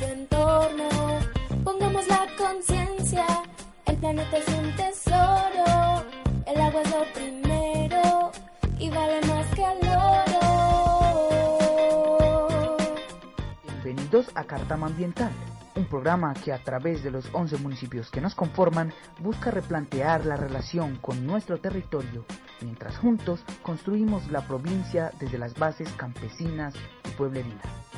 Nuestro entorno. Pongamos la conciencia, el planeta es un tesoro. El agua es lo primero y vale más que el oro. Bienvenidos a Cartama Ambiental, un programa que a través de los 11 municipios que nos conforman busca replantear la relación con nuestro territorio, mientras juntos construimos la provincia desde las bases campesinas y pueblerinas.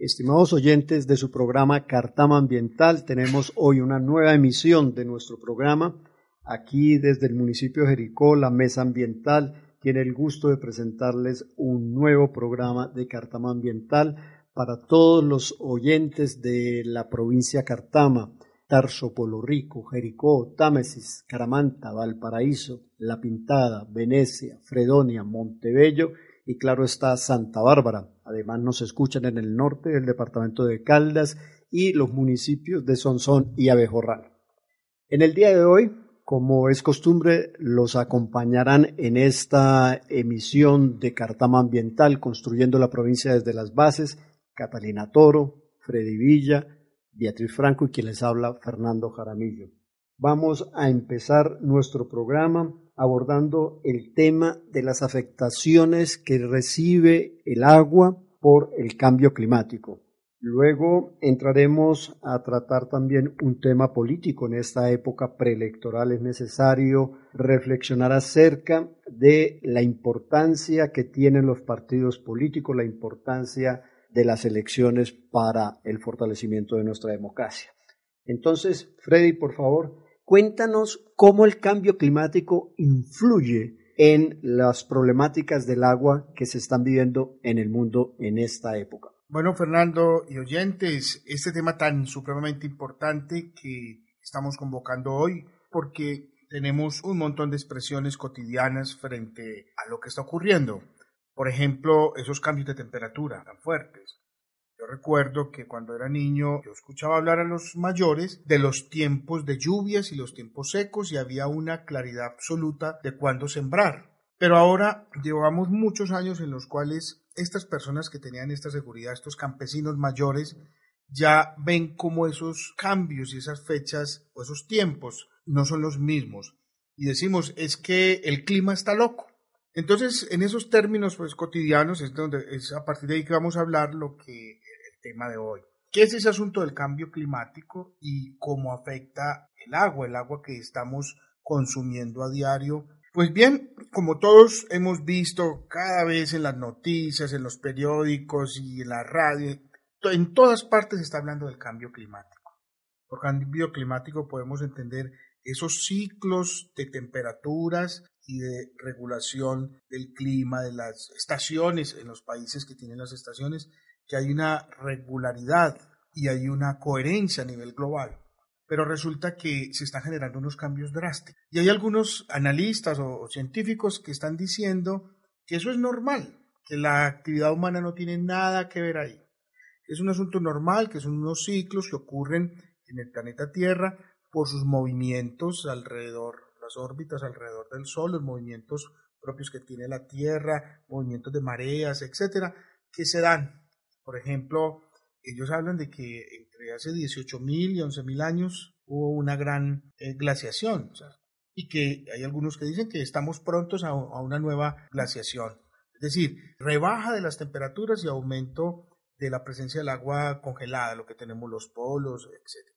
Estimados oyentes de su programa Cartama Ambiental, tenemos hoy una nueva emisión de nuestro programa. Aquí desde el municipio de Jericó, la Mesa Ambiental tiene el gusto de presentarles un nuevo programa de Cartama Ambiental para todos los oyentes de la provincia Cartama, Tarso, Polo Rico, Jericó, Támesis, Caramanta, Valparaíso, La Pintada, Venecia, Fredonia, Montebello y claro está Santa Bárbara. Además nos escuchan en el norte del departamento de Caldas y los municipios de Sonsón y Abejorral. En el día de hoy como es costumbre, los acompañarán en esta emisión de Cartama Ambiental, construyendo la provincia desde las bases, Catalina Toro, Freddy Villa, Beatriz Franco y quien les habla, Fernando Jaramillo. Vamos a empezar nuestro programa abordando el tema de las afectaciones que recibe el agua por el cambio climático. Luego entraremos a tratar también un tema político. En esta época preelectoral es necesario reflexionar acerca de la importancia que tienen los partidos políticos, la importancia de las elecciones para el fortalecimiento de nuestra democracia. Entonces, Freddy, por favor, cuéntanos cómo el cambio climático influye en las problemáticas del agua que se están viviendo en el mundo en esta época. Bueno, Fernando y oyentes, este tema tan supremamente importante que estamos convocando hoy, porque tenemos un montón de expresiones cotidianas frente a lo que está ocurriendo. Por ejemplo, esos cambios de temperatura tan fuertes. Yo recuerdo que cuando era niño yo escuchaba hablar a los mayores de los tiempos de lluvias y los tiempos secos y había una claridad absoluta de cuándo sembrar. Pero ahora llevamos muchos años en los cuales estas personas que tenían esta seguridad, estos campesinos mayores, ya ven cómo esos cambios y esas fechas o esos tiempos no son los mismos. Y decimos, es que el clima está loco. Entonces, en esos términos pues, cotidianos es, donde, es a partir de ahí que vamos a hablar lo que tema de hoy. ¿Qué es ese asunto del cambio climático y cómo afecta el agua, el agua que estamos consumiendo a diario pues bien, como todos hemos visto cada vez en las noticias, en los periódicos y en la radio, en todas partes se está hablando del cambio climático. Por cambio climático podemos entender esos ciclos de temperaturas y de regulación del clima, de las estaciones en los países que tienen las estaciones, que hay una regularidad y hay una coherencia a nivel global pero resulta que se están generando unos cambios drásticos. Y hay algunos analistas o, científicos que están diciendo que eso es normal, que la actividad humana no tiene nada que ver ahí. Es un asunto normal, que son unos ciclos que ocurren en el planeta Tierra por sus movimientos alrededor, las órbitas alrededor del Sol, los movimientos propios que tiene la Tierra, movimientos de mareas, etcétera, que se dan. Por ejemplo, ellos hablan de que entre hace 18.000 y 11.000 años hubo una gran eh, glaciación y que hay algunos que dicen que estamos prontos a, una nueva glaciación. Es decir, rebaja de las temperaturas y aumento de la presencia del agua congelada, lo que tenemos los polos, etc.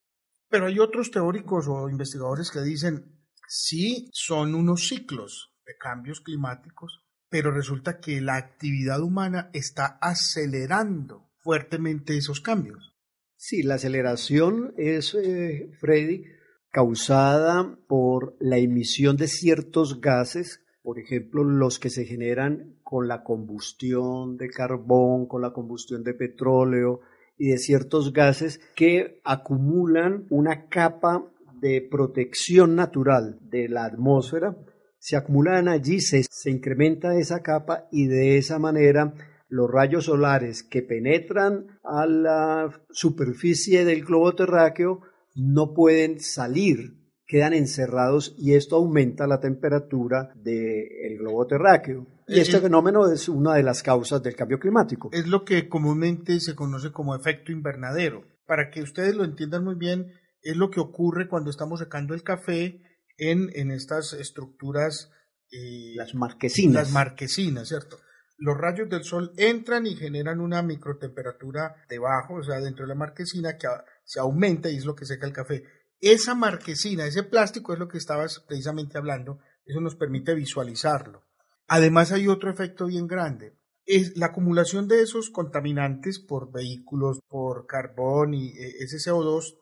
Pero hay otros teóricos o investigadores que dicen, sí, son unos ciclos de cambios climáticos, pero resulta que la actividad humana está acelerando fuertemente esos cambios. Sí, la aceleración es, eh, Freddy, causada por la emisión de ciertos gases, por ejemplo, los que se generan con la combustión de carbón, con la combustión de petróleo y de ciertos gases que acumulan una capa de protección natural de la atmósfera, se acumulan allí, se, se incrementa esa capa y de esa manera los rayos solares que penetran a la superficie del globo terráqueo no pueden salir, quedan encerrados y esto aumenta la temperatura del globo terráqueo. Y este fenómeno es una de las causas del cambio climático. Es lo que comúnmente se conoce como efecto invernadero. Para que ustedes lo entiendan muy bien, es lo que ocurre cuando estamos secando el café en, en estas estructuras. Eh, las marquesinas. Las marquesinas, ¿cierto? Los rayos del sol entran y generan una microtemperatura debajo, o sea, dentro de la marquesina que se aumenta y es lo que seca el café. Esa marquesina, ese plástico es lo que estabas precisamente hablando, eso nos permite visualizarlo. Además hay otro efecto bien grande, es la acumulación de esos contaminantes por vehículos, por carbón y eh, ese CO2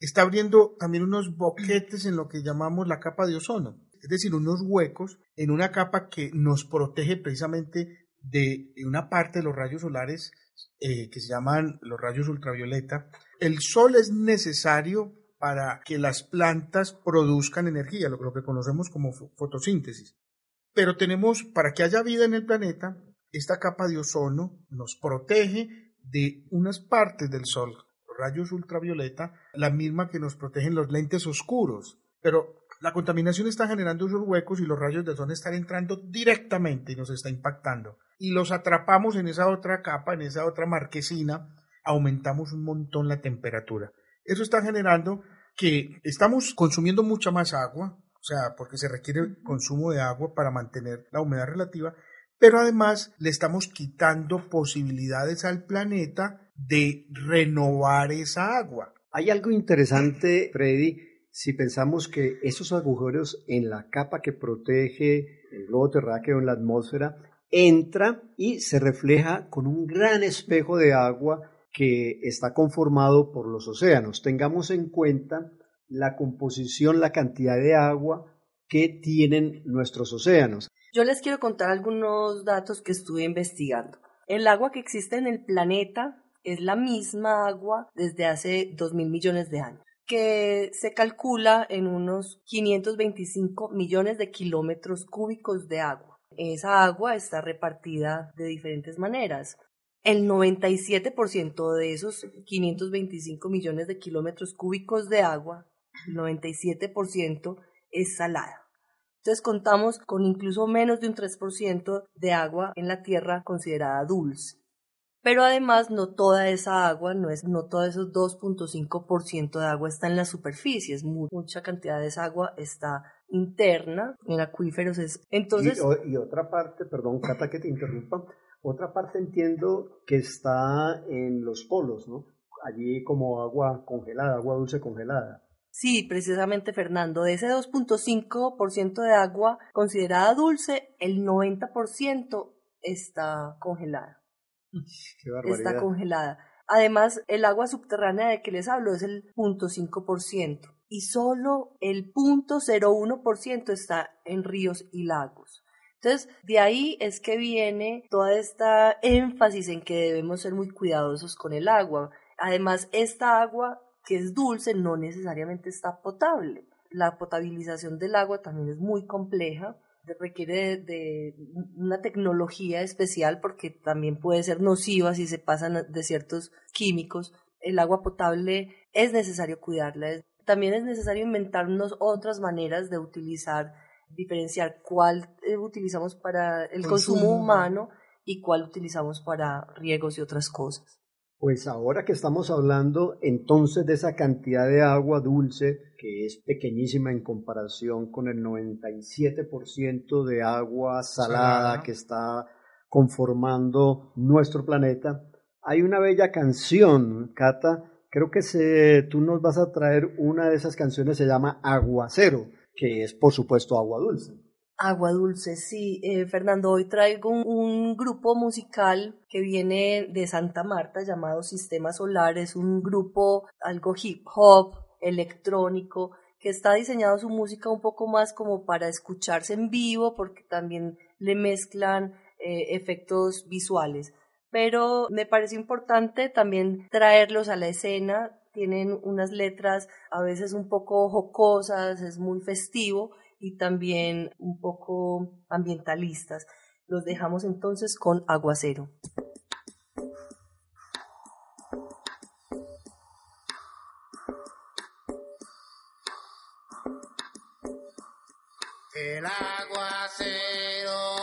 está abriendo también unos boquetes en lo que llamamos la capa de ozono, es decir, unos huecos en una capa que nos protege precisamente de una parte de los rayos solares eh, que se llaman los rayos ultravioleta. El sol es necesario para que las plantas produzcan energía, lo, que conocemos como fotosíntesis. Pero tenemos, para que haya vida en el planeta, esta capa de ozono nos protege de unas partes del sol, rayos ultravioleta, la misma que nos protegen los lentes oscuros. Pero la contaminación está generando esos huecos y los rayos del sol están entrando directamente y nos está impactando. Y los atrapamos en esa otra capa, en esa otra marquesina, aumentamos un montón la temperatura. Eso está generando que estamos consumiendo mucha más agua, o sea, porque se requiere consumo de agua para mantener la humedad relativa, pero además le estamos quitando posibilidades al planeta de renovar esa agua. Hay algo interesante, Freddy, si pensamos que esos agujeros en la capa que protege el globo terráqueo en la atmósfera entra y se refleja con un gran espejo de agua que está conformado por los océanos. Tengamos en cuenta la composición, la cantidad de agua que tienen nuestros océanos. Yo les quiero contar algunos datos que estuve investigando. El agua que existe en el planeta es la misma agua desde hace 2 mil millones de años que se calcula en unos 525 millones de kilómetros cúbicos de agua. Esa agua está repartida de diferentes maneras. El 97% de esos 525 millones de kilómetros cúbicos de agua, el 97% es salada. Entonces contamos con incluso menos de un 3% de agua en la Tierra considerada dulce. Pero además no toda esa agua, no, es, no todo esos 2.5% de agua está en la superficie, es mucha cantidad de esa agua está interna en acuíferos. Es, entonces, y, y otra parte, perdón, Cata, que te interrumpa, otra parte entiendo que está en los polos, ¿no? Allí como agua congelada, agua dulce congelada. Sí, precisamente Fernando, de ese 2.5% de agua considerada dulce, el 90% está congelada está congelada. Además, el agua subterránea de que les hablo es el 0.5% y solo el 0.01% está en ríos y lagos. Entonces, de ahí es que viene toda esta énfasis en que debemos ser muy cuidadosos con el agua. Además, esta agua que es dulce no necesariamente está potable. La potabilización del agua también es muy compleja requiere de, una tecnología especial porque también puede ser nociva si se pasan de ciertos químicos. El agua potable es necesario cuidarla. También es necesario inventarnos otras maneras de utilizar, diferenciar cuál eh, utilizamos para el consumo humano y cuál utilizamos para riegos y otras cosas. Pues ahora que estamos hablando entonces de esa cantidad de agua dulce, que es pequeñísima en comparación con el 97% de agua salada que está conformando nuestro planeta, hay una bella canción, Cata, creo que se, tú nos vas a traer una de esas canciones, se llama Aguacero, que es por supuesto agua dulce. Agua dulce, sí. Eh, Fernando, hoy traigo un, grupo musical que viene de Santa Marta llamado Sistema Solar. Es un grupo algo hip hop, electrónico, que está diseñado su música un poco más como para escucharse en vivo, porque también le mezclan eh, efectos visuales. Pero me parece importante también traerlos a la escena. Tienen unas letras a veces un poco jocosas, es muy festivo y también un poco ambientalistas. Los dejamos entonces con Aguacero. El aguacero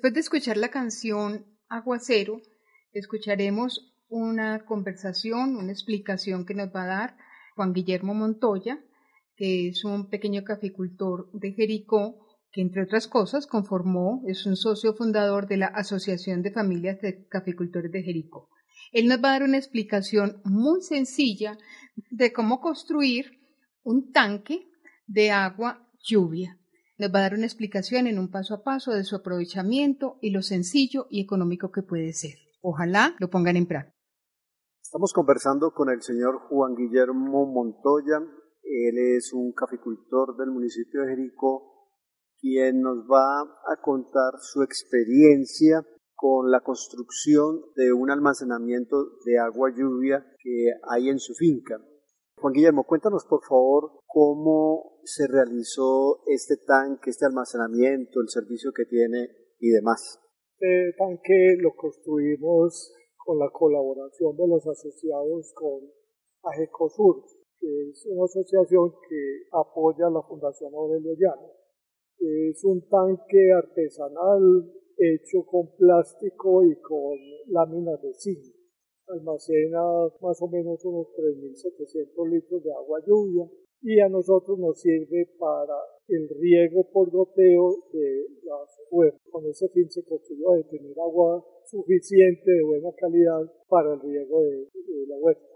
Después de escuchar la canción Aguacero, escucharemos una conversación, una explicación que nos va a dar Juan Guillermo Montoya, que es un pequeño caficultor de Jericó, que entre otras cosas conformó, es un socio fundador de la Asociación de Familias de Caficultores de Jericó. Él nos va a dar una explicación muy sencilla de cómo construir un tanque de agua lluvia nos va a dar una explicación en un paso a paso de su aprovechamiento y lo sencillo y económico que puede ser. Ojalá lo pongan en práctica. Estamos conversando con el señor Juan Guillermo Montoya. Él es un caficultor del municipio de Jericó, quien nos va a contar su experiencia con la construcción de un almacenamiento de agua lluvia que hay en su finca. Juan Guillermo, cuéntanos por favor cómo se realizó este tanque, este almacenamiento, el servicio que tiene y demás. Este tanque lo construimos con la colaboración de los asociados con AGECOSUR, que es una asociación que apoya a la Fundación Aurelio Llano. Es un tanque artesanal hecho con plástico y con láminas de zinc. Almacena más o menos unos 3.700 litros de agua lluvia y a nosotros nos sirve para el riego por goteo de las huertas. Con ese fin se construyó de tener agua suficiente de buena calidad para el riego de, la huerta.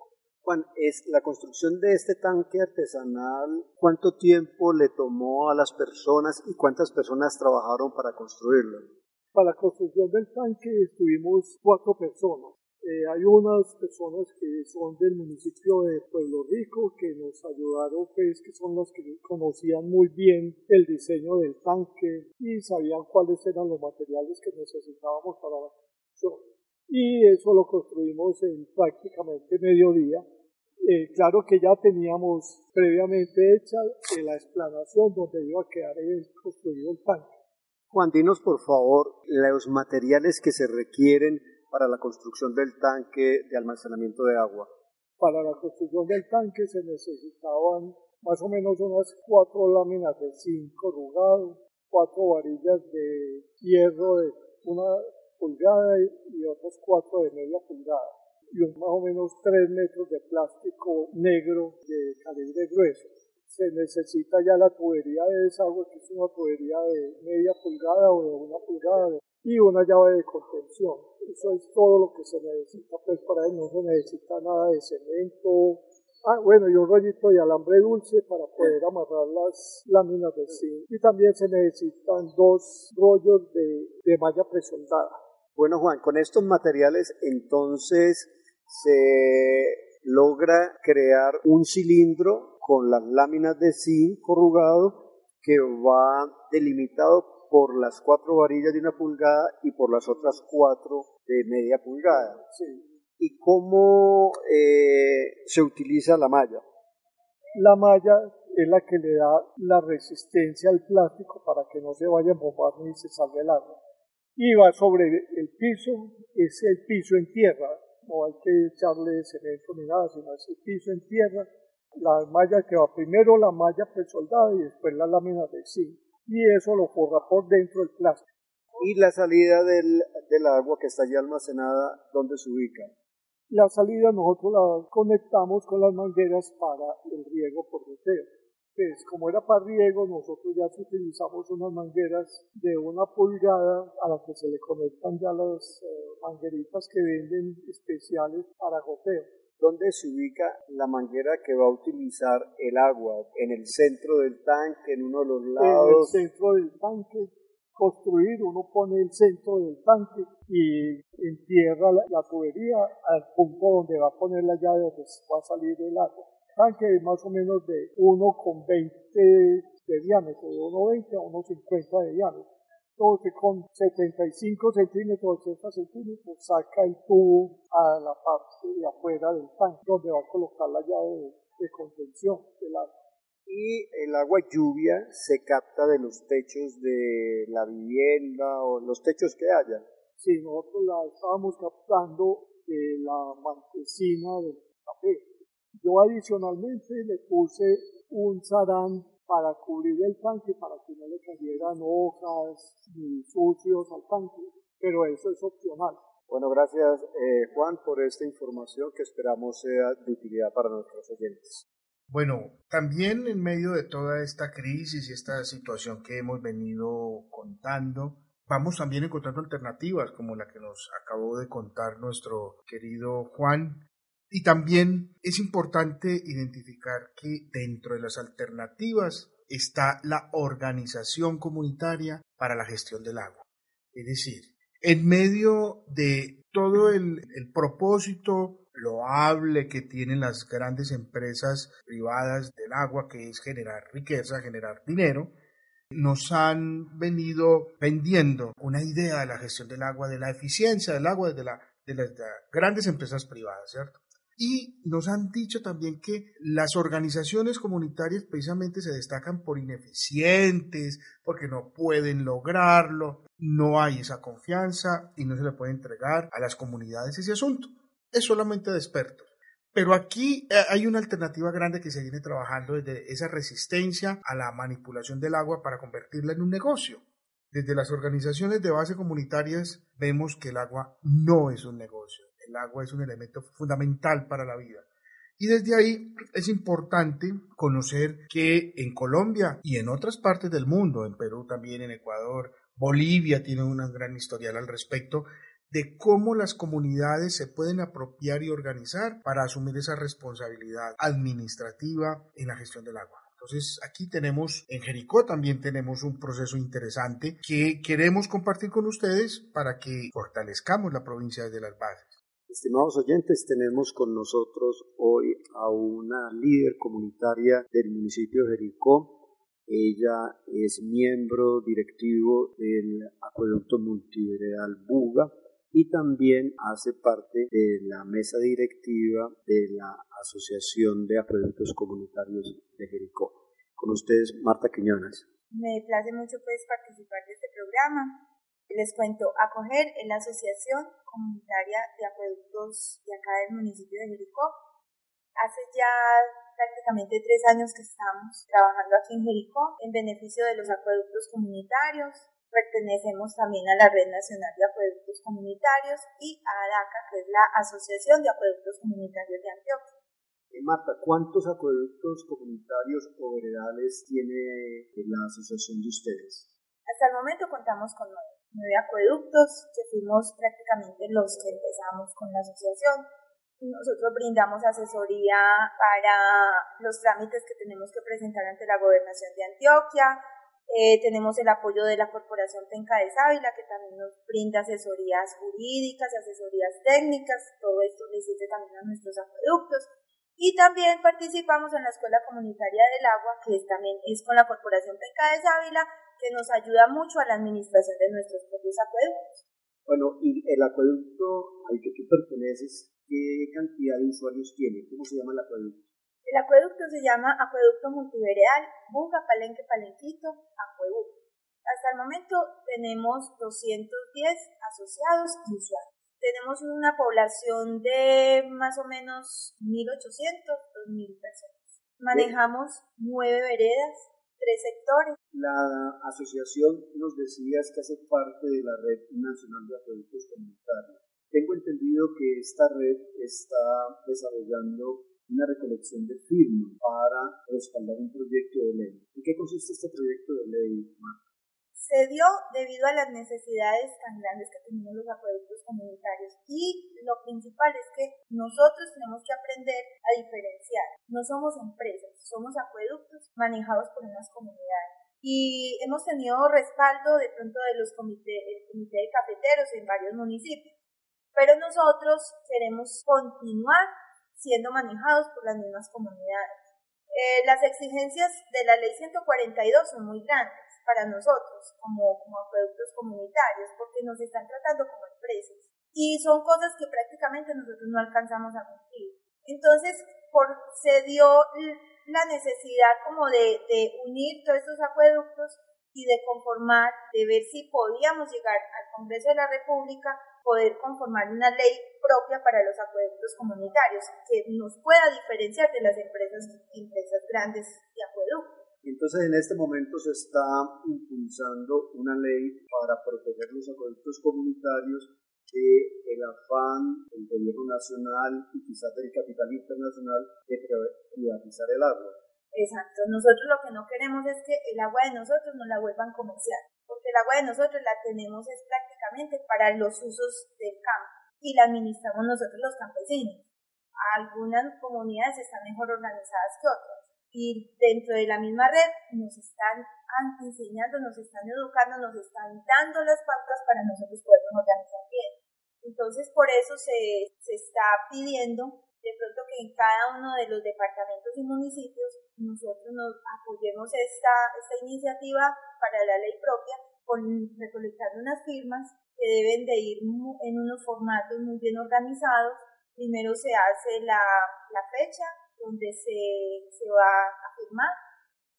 Juan, es la construcción de este tanque artesanal, ¿cuánto tiempo le tomó a las personas y cuántas personas trabajaron para construirlo? Para la construcción del tanque estuvimos cuatro personas. Eh, hay unas personas que son del municipio de Pueblo Rico que nos ayudaron, pues, que son los que conocían muy bien el diseño del tanque y sabían cuáles eran los materiales que necesitábamos para la construcción. Y eso lo construimos en prácticamente mediodía. Eh, claro que ya teníamos previamente hecha la explanación donde iba a quedar construido el tanque. Juan, dinos por favor los materiales que se requieren para la construcción del tanque de almacenamiento de agua? Para la construcción del tanque se necesitaban más o menos unas cuatro láminas de zinc rugado, cuatro varillas de hierro de una pulgada y otras cuatro de media pulgada y más o menos tres metros de plástico negro de calibre grueso. Se necesita ya la tubería de desagüe, que es una tubería de media pulgada o de una pulgada y una llave de contención. Eso es todo lo que se necesita, pues para él no se necesita nada de cemento. Ah, bueno, y un rollito de alambre dulce para poder amarrar las láminas de zinc. Y también se necesitan dos rollos de, de malla presoldada. Bueno, Juan, con estos materiales entonces se logra crear un cilindro con las láminas de zinc corrugado que va delimitado por las cuatro varillas de una pulgada y por las otras cuatro de media pulgada. ¿Y cómo eh, se utiliza la malla? La malla es la que le da la resistencia al plástico para que no se vaya a embobar ni se salga el agua. Y va sobre el piso, es el piso en tierra, no hay que echarle cemento ni nada, sino es el piso en tierra, la malla que va primero la malla presoldada y después la lámina de zinc y eso lo forra por dentro del plástico. ¿Y la salida del, del agua que está allí almacenada, dónde se ubica? La salida nosotros la conectamos con las mangueras para el riego por goteo. Pues como era para riego, nosotros ya utilizamos unas mangueras de una pulgada a las que se le conectan ya las eh, mangueritas que venden especiales para goteo. ¿Dónde se ubica la manguera que va a utilizar el agua? ¿En el centro del tanque, en uno de los lados? En el centro del tanque. Construir, uno pone el centro del tanque y entierra la, tubería al punto donde va a poner la llave donde va a salir el agua. Tanque más o menos de 1,20 de diámetro, de 1,20 a 1,50 de diámetro con 75 centímetros, 80 centímetros, saca el tubo a la parte de afuera del tanque, donde va a colocar la llave de, contención del agua. Y el agua lluvia se capta de los techos de la vivienda o los techos que haya. Sí, nosotros la estábamos captando de la marquesina del café. Yo adicionalmente le puse un sarán para cubrir el tanque, para que no le cayeran hojas ni sucios al tanque, pero eso es opcional. Bueno, gracias eh, Juan por esta información que esperamos sea de utilidad para nuestros oyentes. Bueno, también en medio de toda esta crisis y esta situación que hemos venido contando, vamos también encontrando alternativas como la que nos acabó de contar nuestro querido Juan y también es importante identificar que dentro de las alternativas está la organización comunitaria para la gestión del agua. Es decir, en medio de todo el, propósito loable que tienen las grandes empresas privadas del agua, que es generar riqueza, generar dinero, nos han venido vendiendo una idea de la gestión del agua, de la eficiencia del agua de las grandes empresas privadas, ¿cierto? Y nos han dicho también que las organizaciones comunitarias precisamente se destacan por ineficientes, porque no pueden lograrlo, no hay esa confianza y no se le puede entregar a las comunidades ese asunto. Es solamente de expertos. Pero aquí eh, hay una alternativa grande que se viene trabajando desde esa resistencia a la manipulación del agua para convertirla en un negocio. Desde las organizaciones de base comunitarias vemos que el agua no es un negocio, el agua es un elemento fundamental para la vida. Y desde ahí es importante conocer que en Colombia y en otras partes del mundo, en Perú también, en Ecuador, Bolivia tiene una gran historial al respecto, de cómo las comunidades se pueden apropiar y organizar para asumir esa responsabilidad administrativa en la gestión del agua. Entonces, aquí tenemos, en Jericó también tenemos un proceso interesante que queremos compartir con ustedes para que fortalezcamos la provincia de las bases. Estimados oyentes, tenemos con nosotros hoy a una líder comunitaria del municipio de Jericó. Ella es miembro directivo del acueducto multiveredal Buga y también hace parte de la mesa directiva de la Asociación de Acueductos Comunitarios de Jericó. Con ustedes, Marta Quiñones. Me place mucho pues participar de este programa. Les cuento, acoger en la Asociación Comunitaria de Acueductos de acá del municipio de Jericó. Hace ya prácticamente tres años que estamos trabajando aquí en Jericó en beneficio de los acueductos comunitarios, Pertenecemos también a la Red Nacional de Acueductos Comunitarios y a ADACA, que es la Asociación de Acueductos Comunitarios de Antioquia. Eh, Marta, ¿cuántos acueductos comunitarios o veredales tiene la asociación de ustedes? Hasta el momento contamos con nueve, acueductos, que fuimos prácticamente los que empezamos con la asociación. Nosotros brindamos asesoría para los trámites que tenemos que presentar ante la Gobernación de Antioquia, eh, tenemos el apoyo de la Corporación Penca de Sávila, que también nos brinda asesorías jurídicas, asesorías técnicas, todo esto le sirve también a nuestros acueductos. Y también participamos en la Escuela Comunitaria del Agua, que es, también es con la Corporación Penca de Sávila, que nos ayuda mucho a la administración de nuestros propios acueductos. Bueno, y el acueducto al que tú perteneces, ¿qué cantidad de usuarios tiene? ¿Cómo se llama el acueducto? El acueducto se llama Acueducto Multivereal Buga Palenque Palenquito Acueducto. Hasta el momento tenemos 210 asociados y usuarios. Tenemos una población de más o menos 1.800, 2.000 personas. Manejamos nueve veredas, tres sectores. La asociación nos decías que hace parte de la Red Nacional de Acueductos Comunitarios. Tengo entendido que esta red está desarrollando una recolección de firmas para respaldar un proyecto de ley. ¿En qué consiste este proyecto de ley, Se dio debido a las necesidades tan grandes que tenemos los acueductos comunitarios y lo principal es que nosotros tenemos que aprender a diferenciar. No somos empresas, somos acueductos manejados por unas comunidades y hemos tenido respaldo de pronto de comité de cafeteros en varios municipios. Pero nosotros queremos continuar siendo manejados por las mismas comunidades. Eh, las exigencias de la ley 142 son muy grandes para nosotros como, como acueductos comunitarios porque nos están tratando como empresas y son cosas que prácticamente nosotros no alcanzamos a cumplir. Entonces, por, se dio la necesidad como de, de unir todos estos acueductos y de conformar, de ver si podíamos llegar al Congreso de la República poder conformar una ley propia para los acueductos comunitarios que nos pueda diferenciar de las empresas, empresas grandes de acueducto. Entonces, en este momento se está impulsando una ley para proteger los acueductos comunitarios de el afán del gobierno nacional y quizás del capital internacional de privatizar el agua. Exacto. Nosotros lo que no queremos es que el agua de nosotros no la vuelvan comercial, porque el agua de nosotros la tenemos es prácticamente para los usos del campo y la administramos nosotros los campesinos. Algunas comunidades están mejor organizadas que otras y dentro de la misma red nos están enseñando, nos están educando, nos están dando las pautas para nosotros podernos organizar bien. Entonces, por eso se, se está pidiendo de pronto que en cada uno de los departamentos y municipios nosotros nos apoyemos esta, esta iniciativa para la ley propia con recolectando unas firmas que deben de ir en unos formatos muy bien organizados. Primero se hace la, la fecha donde se, se va a firmar,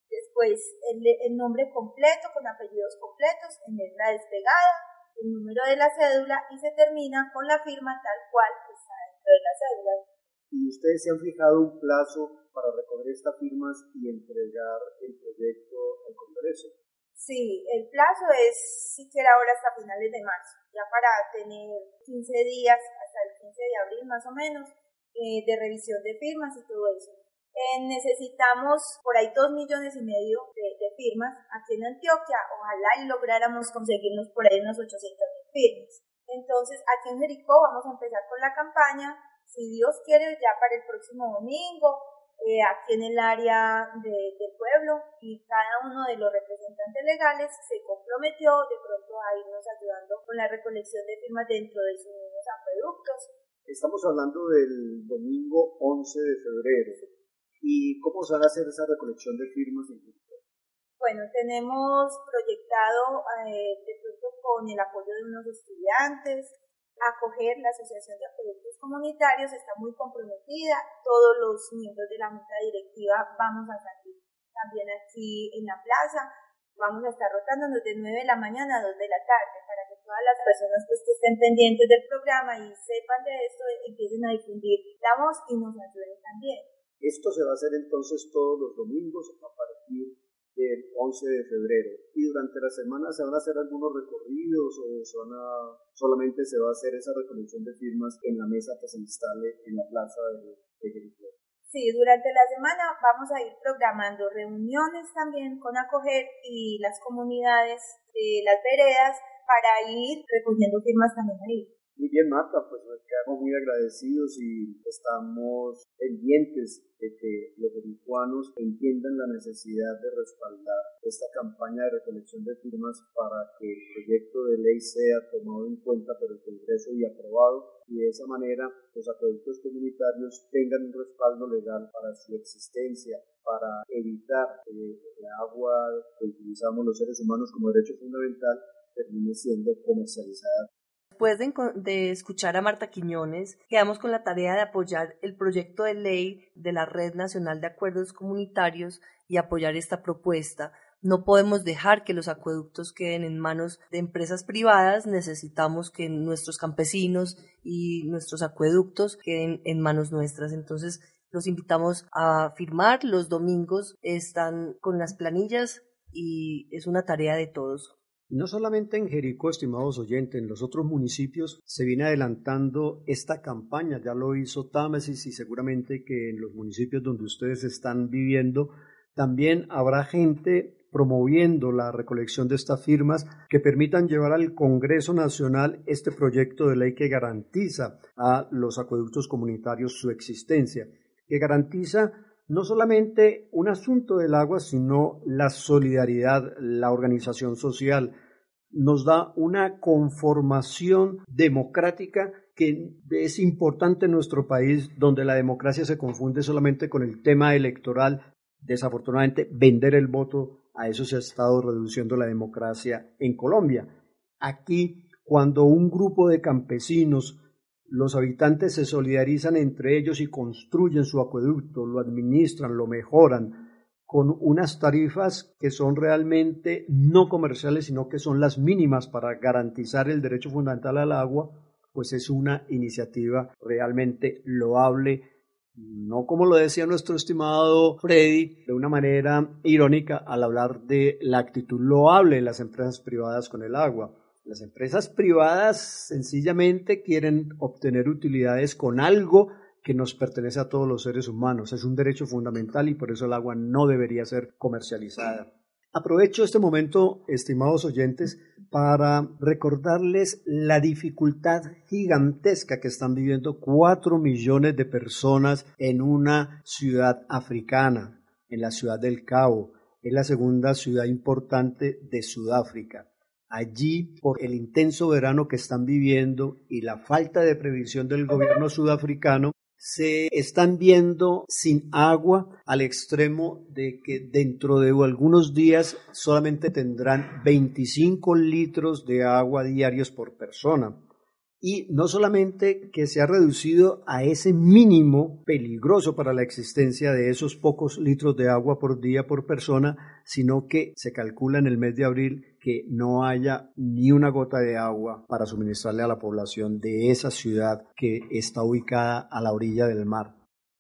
después el, el nombre completo con apellidos completos en letra despegada, el número de la cédula y se termina con la firma tal cual está dentro de la cédula y ustedes se han fijado un plazo para recoger estas firmas y entregar el proyecto al Congreso. Sí, el plazo es siquiera ahora hasta finales de marzo, ya para tener 15 días, hasta el 15 de abril más o menos, eh, de revisión de firmas y todo eso. Eh, necesitamos por ahí dos millones y medio de, de, firmas aquí en Antioquia. Ojalá y lográramos conseguirnos por ahí unos 800 mil firmas. Entonces, aquí en Jericó vamos a empezar con la campaña si Dios quiere, ya para el próximo domingo, eh, aquí en el área del pueblo y cada uno de los representantes legales se comprometió de pronto a irnos ayudando con la recolección de firmas dentro de sus mismos acueductos. Estamos hablando del domingo 11 de febrero. ¿Y cómo se va a hacer esa recolección de firmas en Bueno, tenemos proyectado eh, de pronto con el apoyo de unos estudiantes, acoger la Asociación de Acueductos Comunitarios, está muy comprometida, todos los miembros de la junta directiva vamos a salir también aquí en la plaza, vamos a estar rotándonos de 9 de la mañana a 2 de la tarde para que todas las personas pues, que estén pendientes del programa y sepan de esto empiecen a difundir la voz y nos ayuden también. Esto se va a hacer entonces todos los domingos a partir el 11 de febrero. Y durante la semana se van a hacer algunos recorridos o solamente se va a hacer esa recolección de firmas en la mesa que se instale en la plaza de, de Sí, durante la semana vamos a ir programando reuniones también con Acoger y las comunidades de las veredas para ir recogiendo firmas también ahí. Muy bien, Marta, pues nos quedamos muy agradecidos y estamos pendientes de que los dominicanos entiendan la necesidad de respaldar esta campaña de recolección de firmas para que el proyecto de ley sea tomado en cuenta por el Congreso y aprobado. Y de esa manera los acueductos comunitarios tengan un respaldo legal para su existencia, para evitar que el agua que utilizamos los seres humanos como derecho fundamental termine siendo comercializada Después de, escuchar a Marta Quiñones, quedamos con la tarea de apoyar el proyecto de ley de la Red Nacional de Acuerdos Comunitarios y apoyar esta propuesta. No podemos dejar que los acueductos queden en manos de empresas privadas, necesitamos que nuestros campesinos y nuestros acueductos queden en manos nuestras. Entonces, los invitamos a firmar. Los domingos están con las planillas y es una tarea de todos. No solamente en Jericó, estimados oyentes, en los otros municipios se viene adelantando esta campaña, ya lo hizo Támesis y seguramente que en los municipios donde ustedes están viviendo también habrá gente promoviendo la recolección de estas firmas que permitan llevar al Congreso Nacional este proyecto de ley que garantiza a los acueductos comunitarios su existencia, que garantiza no solamente un asunto del agua, sino la solidaridad, la organización social. Nos da una conformación democrática que es importante en nuestro país, donde la democracia se confunde solamente con el tema electoral. Desafortunadamente, vender el voto, a eso se ha estado reduciendo la democracia en Colombia. Aquí, cuando un grupo de campesinos los habitantes se solidarizan entre ellos y construyen su acueducto, lo administran, lo mejoran, con unas tarifas que son realmente no comerciales, sino que son las mínimas para garantizar el derecho fundamental al agua, pues es una iniciativa realmente loable, no como lo decía nuestro estimado Freddy, de una manera irónica al hablar de la actitud loable de las empresas privadas con el agua las empresas privadas sencillamente quieren obtener utilidades con algo que nos pertenece a todos los seres humanos. Es un derecho fundamental y por eso el agua no debería ser comercializada. Aprovecho este momento, estimados oyentes, para recordarles la dificultad gigantesca que están viviendo cuatro millones de personas en una ciudad africana, en la ciudad del Cabo. Es la segunda ciudad importante de Sudáfrica Allí, por el intenso verano que están viviendo y la falta de previsión del gobierno sudafricano, se están viendo sin agua al extremo de que dentro de algunos días solamente tendrán 25 litros de agua diarios por persona. Y no solamente que se ha reducido a ese mínimo peligroso para la existencia de esos pocos litros de agua por día por persona, sino que se calcula en el mes de abril que no haya ni una gota de agua para suministrarle a la población de esa ciudad que está ubicada a la orilla del mar.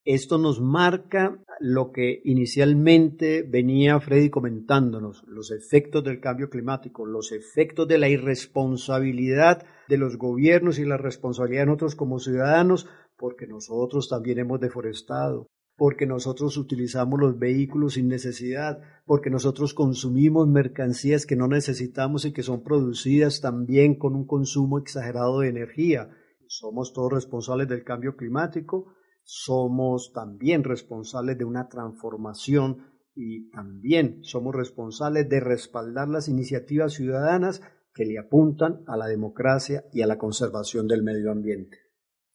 Esto nos marca lo que inicialmente venía Freddy comentándonos, los efectos del cambio climático, los efectos de la irresponsabilidad de los gobiernos y la responsabilidad de nosotros como ciudadanos, porque nosotros también hemos deforestado, porque nosotros utilizamos los vehículos sin necesidad, porque nosotros consumimos mercancías que no necesitamos y que son producidas también con un consumo exagerado de energía. Somos todos responsables del cambio climático, somos también responsables de una transformación y también somos responsables de respaldar las iniciativas ciudadanas que le apuntan a la democracia y a la conservación del medio ambiente.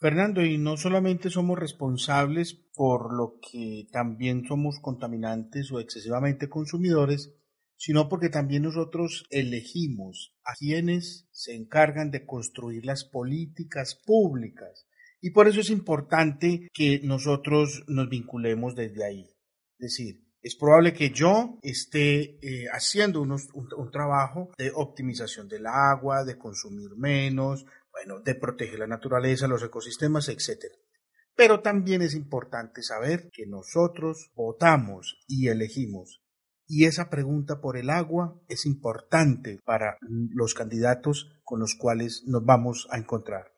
Fernando, y no solamente somos responsables por lo que también somos contaminantes o excesivamente consumidores, sino porque también nosotros elegimos a quienes se encargan de construir las políticas públicas y por eso es importante que nosotros nos vinculemos desde ahí. Es decir, es probable que yo esté eh, haciendo un, un, trabajo de optimización del agua, de consumir menos, bueno, de proteger la naturaleza, los ecosistemas, etc. Pero también es importante saber que nosotros votamos y elegimos. Y esa pregunta por el agua es importante para los candidatos con los cuales nos vamos a encontrar.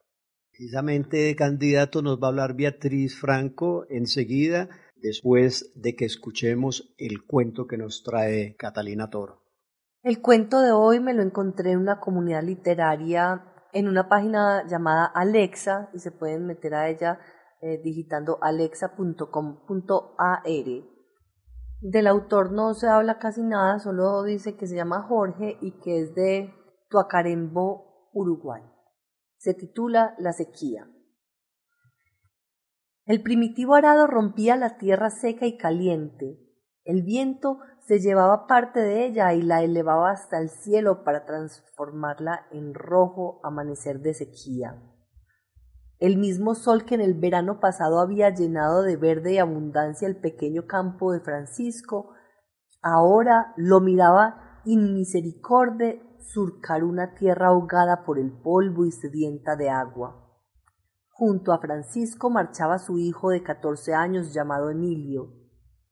Precisamente de candidato nos va a hablar Beatriz Franco enseguida, después de que escuchemos el cuento que nos trae Catalina Toro. El cuento de hoy me lo encontré en una comunidad literaria en una página llamada Alexa y se pueden meter a ella eh, digitando alexa.com.ar. Del autor no se habla casi nada, solo dice que se llama Jorge y que es de Tuacarembo, Uruguay. Se titula La sequía. El primitivo arado rompía la tierra seca y caliente. El viento se llevaba parte de ella y la elevaba hasta el cielo para transformarla en rojo amanecer de sequía. El mismo sol que en el verano pasado había llenado de verde y abundancia el pequeño campo de Francisco, ahora lo miraba inmisericordia surcar una tierra ahogada por el polvo y sedienta de agua. Junto a Francisco marchaba su hijo de catorce años llamado Emilio.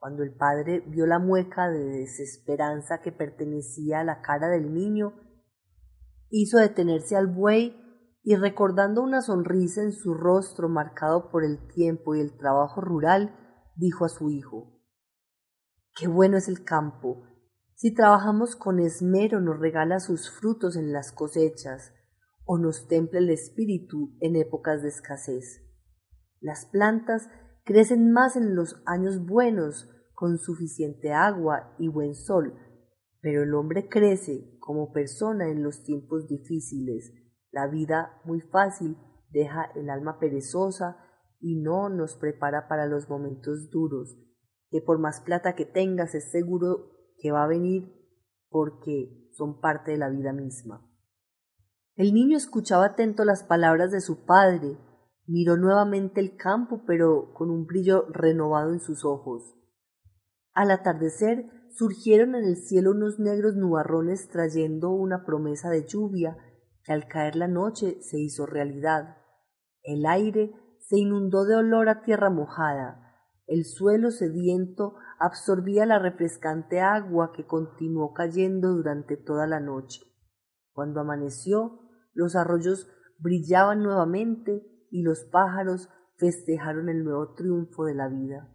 Cuando el padre vio la mueca de desesperanza que pertenecía a la cara del niño, hizo detenerse al buey y recordando una sonrisa en su rostro marcado por el tiempo y el trabajo rural, dijo a su hijo Qué bueno es el campo, si trabajamos con esmero nos regala sus frutos en las cosechas o nos templa el espíritu en épocas de escasez. Las plantas crecen más en los años buenos con suficiente agua y buen sol, pero el hombre crece como persona en los tiempos difíciles. La vida muy fácil deja el alma perezosa y no nos prepara para los momentos duros, que por más plata que tengas es seguro que va a venir porque son parte de la vida misma. El niño escuchaba atento las palabras de su padre, miró nuevamente el campo, pero con un brillo renovado en sus ojos. Al atardecer surgieron en el cielo unos negros nubarrones trayendo una promesa de lluvia que al caer la noche se hizo realidad. El aire se inundó de olor a tierra mojada, el suelo sediento absorbía la refrescante agua que continuó cayendo durante toda la noche. Cuando amaneció, los arroyos brillaban nuevamente y los pájaros festejaron el nuevo triunfo de la vida.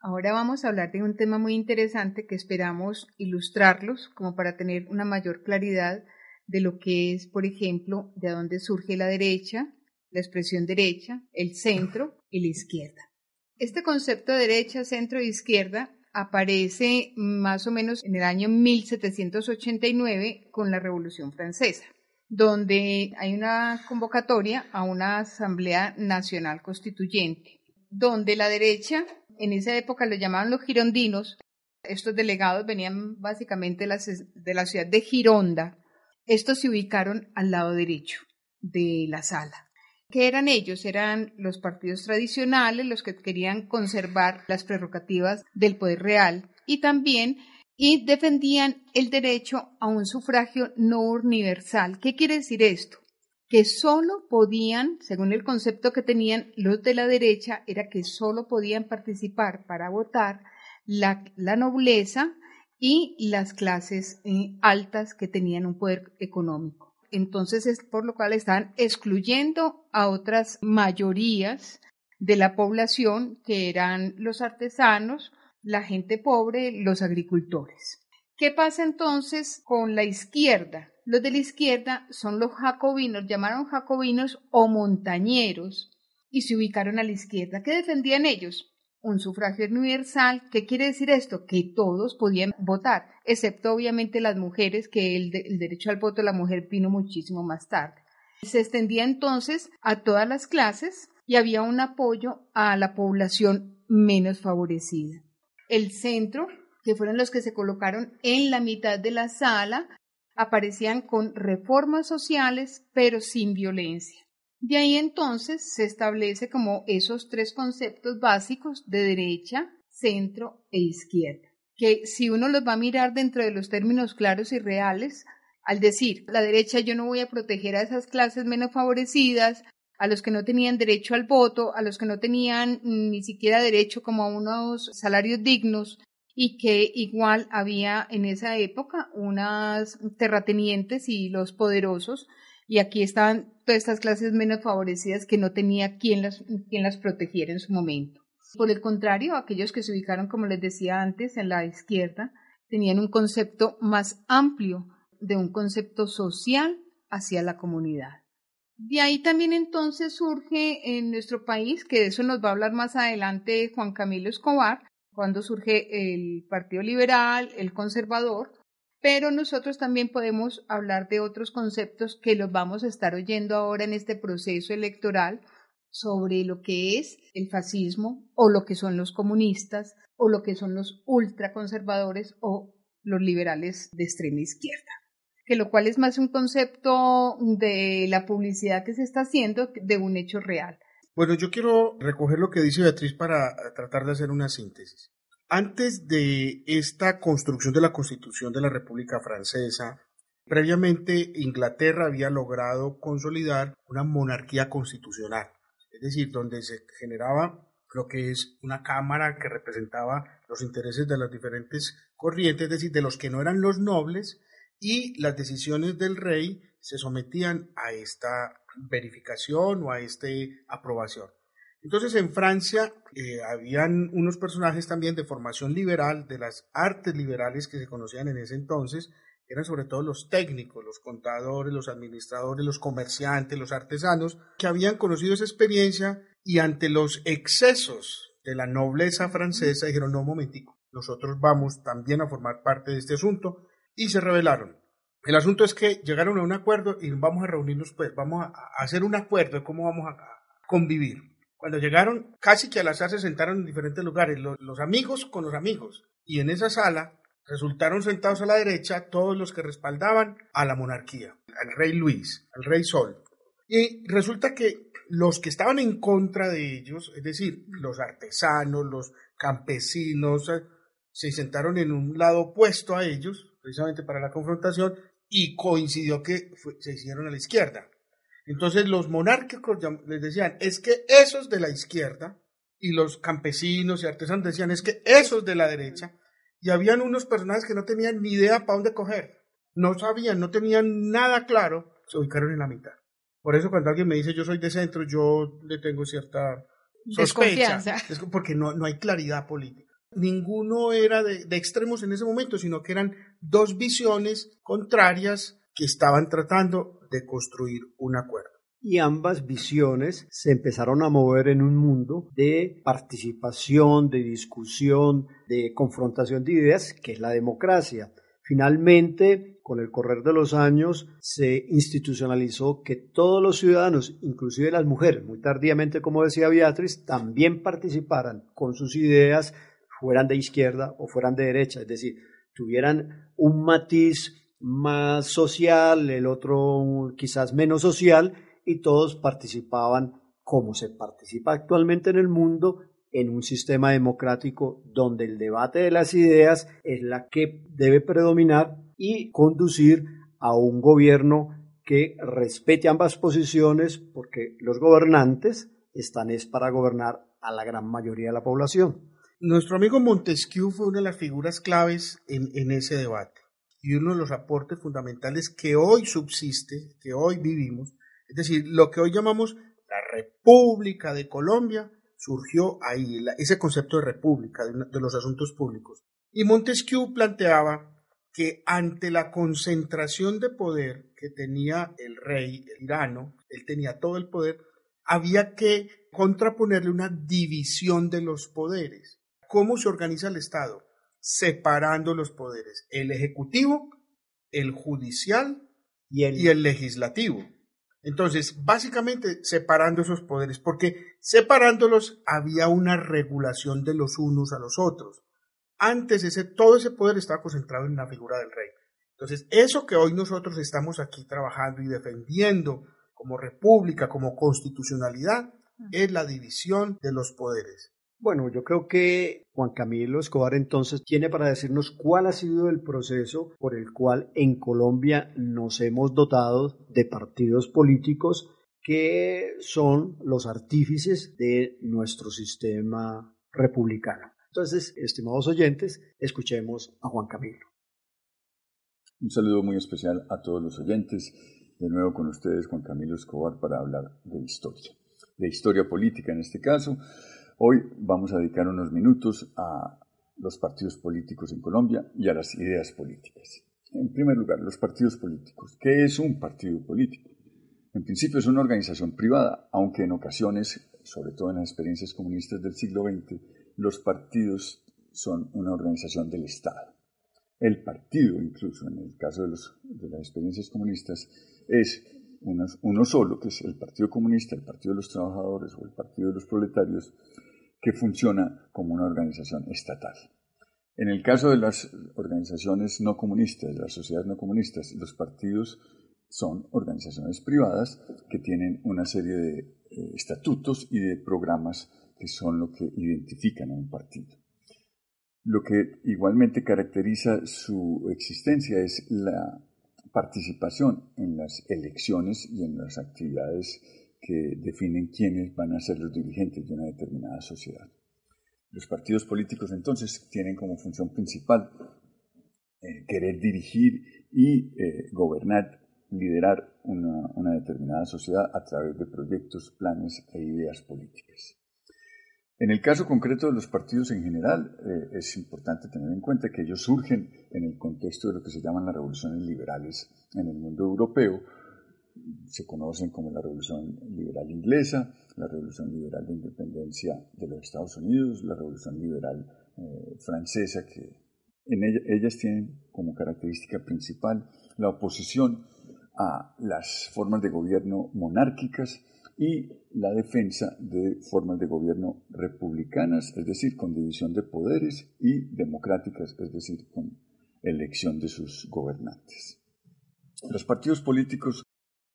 Ahora vamos a hablar de un tema muy interesante que esperamos ilustrarlos como para tener una mayor claridad de lo que es, por ejemplo, de dónde surge la derecha, la expresión derecha, el centro y la izquierda. Este concepto de derecha, centro e izquierda aparece más o menos en el año 1789 con la Revolución Francesa, donde hay una convocatoria a una Asamblea Nacional Constituyente, donde la derecha, en esa época lo llamaban los girondinos, estos delegados venían básicamente de la ciudad de Gironda, estos se ubicaron al lado derecho de la sala. ¿Qué eran ellos? Eran los partidos tradicionales, los que querían conservar las prerrogativas del poder real y también y defendían el derecho a un sufragio no universal. ¿Qué quiere decir esto? Que solo podían, según el concepto que tenían los de la derecha, era que solo podían participar para votar la, nobleza y las clases eh, altas que tenían un poder económico entonces es por lo cual están excluyendo a otras mayorías de la población que eran los artesanos, la gente pobre, los agricultores. ¿Qué pasa entonces con la izquierda? Los de la izquierda son los jacobinos, llamaron jacobinos o montañeros, y se ubicaron a la izquierda. ¿Qué defendían ellos? un sufragio universal. ¿Qué quiere decir esto? Que todos podían votar, excepto obviamente las mujeres, que el, derecho al voto de la mujer vino muchísimo más tarde. Se extendía entonces a todas las clases y había un apoyo a la población menos favorecida. El centro, que fueron los que se colocaron en la mitad de la sala, aparecían con reformas sociales, pero sin violencia. De ahí entonces se establece como esos tres conceptos básicos de derecha, centro e izquierda, que si uno los va a mirar dentro de los términos claros y reales, al decir la derecha yo no voy a proteger a esas clases menos favorecidas, a los que no tenían derecho al voto, a los que no tenían ni siquiera derecho como a unos salarios dignos y que igual había en esa época unas terratenientes y los poderosos y aquí estaban todas estas clases menos favorecidas que no tenía quien las, quien las protegiera en su momento. Por el contrario, aquellos que se ubicaron, como les decía antes, en la izquierda, tenían un concepto más amplio de un concepto social hacia la comunidad. De ahí también entonces surge en nuestro país, que de eso nos va a hablar más adelante Juan Camilo Escobar, cuando surge el Partido Liberal, el Conservador, pero nosotros también podemos hablar de otros conceptos que los vamos a estar oyendo ahora en este proceso electoral sobre lo que es el fascismo o lo que son los comunistas o lo que son los ultraconservadores o los liberales de extrema izquierda que lo cual es más un concepto de la publicidad que se está haciendo de un hecho real. Bueno, yo quiero recoger lo que dice Beatriz para tratar de hacer una síntesis. Antes de esta construcción de la Constitución de la República Francesa, previamente Inglaterra había logrado consolidar una monarquía constitucional, es decir, donde se generaba lo que es una cámara que representaba los intereses de las diferentes corrientes, es decir, de los que no eran los nobles, y las decisiones del rey se sometían a esta verificación o a esta aprobación. Entonces en Francia eh, habían unos personajes también de formación liberal, de las artes liberales que se conocían en ese entonces, eran sobre todo los técnicos, los contadores, los administradores, los comerciantes, los artesanos, que habían conocido esa experiencia y ante los excesos de la nobleza francesa dijeron, no, momentico, nosotros vamos también a formar parte de este asunto y se rebelaron. El asunto es que llegaron a un acuerdo y vamos a reunirnos, pues vamos a hacer un acuerdo de cómo vamos a convivir. Cuando llegaron, casi que al azar se sentaron en diferentes lugares, los, amigos con los amigos. Y en esa sala resultaron sentados a la derecha todos los que respaldaban a la monarquía, al rey Luis, al rey Sol. Y resulta que los que estaban en contra de ellos, es decir, los artesanos, los campesinos, eh, se sentaron en un lado opuesto a ellos, precisamente para la confrontación, y coincidió que se hicieron a la izquierda. Entonces los monárquicos les decían, es que esos de la izquierda, y los campesinos y artesanos decían, es que esos de la derecha, y habían unos personajes que no tenían ni idea para dónde coger, no sabían, no tenían nada claro, se ubicaron en la mitad. Por eso cuando alguien me dice yo soy de centro, yo le tengo cierta sospecha, es porque no, no hay claridad política. Ninguno era de, extremos en ese momento, sino que eran dos visiones contrarias que estaban tratando de construir un acuerdo. y ambas visiones se empezaron a mover en un mundo de participación, de discusión, de confrontación de ideas, que es la democracia. Finalmente, con el correr de los años, se institucionalizó que todos los ciudadanos, inclusive las mujeres, muy tardíamente, como decía Beatriz, también participaran con sus ideas, fueran de izquierda o fueran de derecha, es decir, tuvieran un matiz más social, el otro quizás menos social, y todos participaban como se participa actualmente en el mundo en un sistema democrático donde el debate de las ideas es la que debe predominar y conducir a un gobierno que respete ambas posiciones porque los gobernantes están es para gobernar a la gran mayoría de la población. Nuestro amigo Montesquieu fue una de las figuras claves en, ese debate y uno de los aportes fundamentales que hoy subsiste, que hoy vivimos, es decir, lo que hoy llamamos la República de Colombia, surgió ahí, ese concepto de república, de, los asuntos públicos. Y Montesquieu planteaba que ante la concentración de poder que tenía el rey, el tirano, él tenía todo el poder, había que contraponerle una división de los poderes. ¿Cómo se organiza el Estado? Separando los poderes, el ejecutivo, el judicial y el legislativo. Entonces, básicamente separando esos poderes, porque separándolos había una regulación de los unos a los otros. Antes ese, todo ese poder estaba concentrado en la figura del rey. Entonces, eso que hoy nosotros estamos aquí trabajando y defendiendo como república, como constitucionalidad, es la división de los poderes. Bueno, yo creo que Juan Camilo Escobar entonces tiene para decirnos cuál ha sido el proceso por el cual en Colombia nos hemos dotado de partidos políticos que son los artífices de nuestro sistema republicano. Entonces, estimados oyentes, escuchemos a Juan Camilo. Un saludo muy especial a todos los oyentes. De nuevo con ustedes, Juan Camilo Escobar, para hablar de historia, de historia política en este caso Hoy vamos a dedicar unos minutos a los partidos políticos en Colombia y a las ideas políticas. En primer lugar, los partidos políticos. ¿Qué es un partido político? En principio es una organización privada, aunque en ocasiones, sobre todo en las experiencias comunistas del siglo XX, los partidos son una organización del Estado. El partido, incluso en el caso de, las experiencias comunistas, es uno solo, que es el Partido Comunista, el Partido de los Trabajadores o el Partido de los Proletarios, que funciona como una organización estatal. En el caso de las organizaciones no comunistas, las sociedades no comunistas, los partidos son organizaciones privadas que tienen una serie de eh, estatutos y de programas que son lo que identifican a un partido. Lo que igualmente caracteriza su existencia es la participación en las elecciones y en las actividades que definen quiénes van a ser los dirigentes de una determinada sociedad. Los partidos políticos entonces tienen como función principal eh, querer dirigir y eh, gobernar, liderar una, determinada sociedad a través de proyectos, planes e ideas políticas. En el caso concreto de los partidos en general, eh, es importante tener en cuenta que ellos surgen en el contexto de lo que se llaman las revoluciones liberales en el mundo europeo, se conocen como la Revolución Liberal Inglesa, la Revolución Liberal de Independencia de los Estados Unidos, la Revolución Liberal eh, Francesa, que en ellas tienen como característica principal la oposición a las formas de gobierno monárquicas y la defensa de formas de gobierno republicanas, es decir, con división de poderes, y democráticas, es decir, con elección de sus gobernantes. Los partidos políticos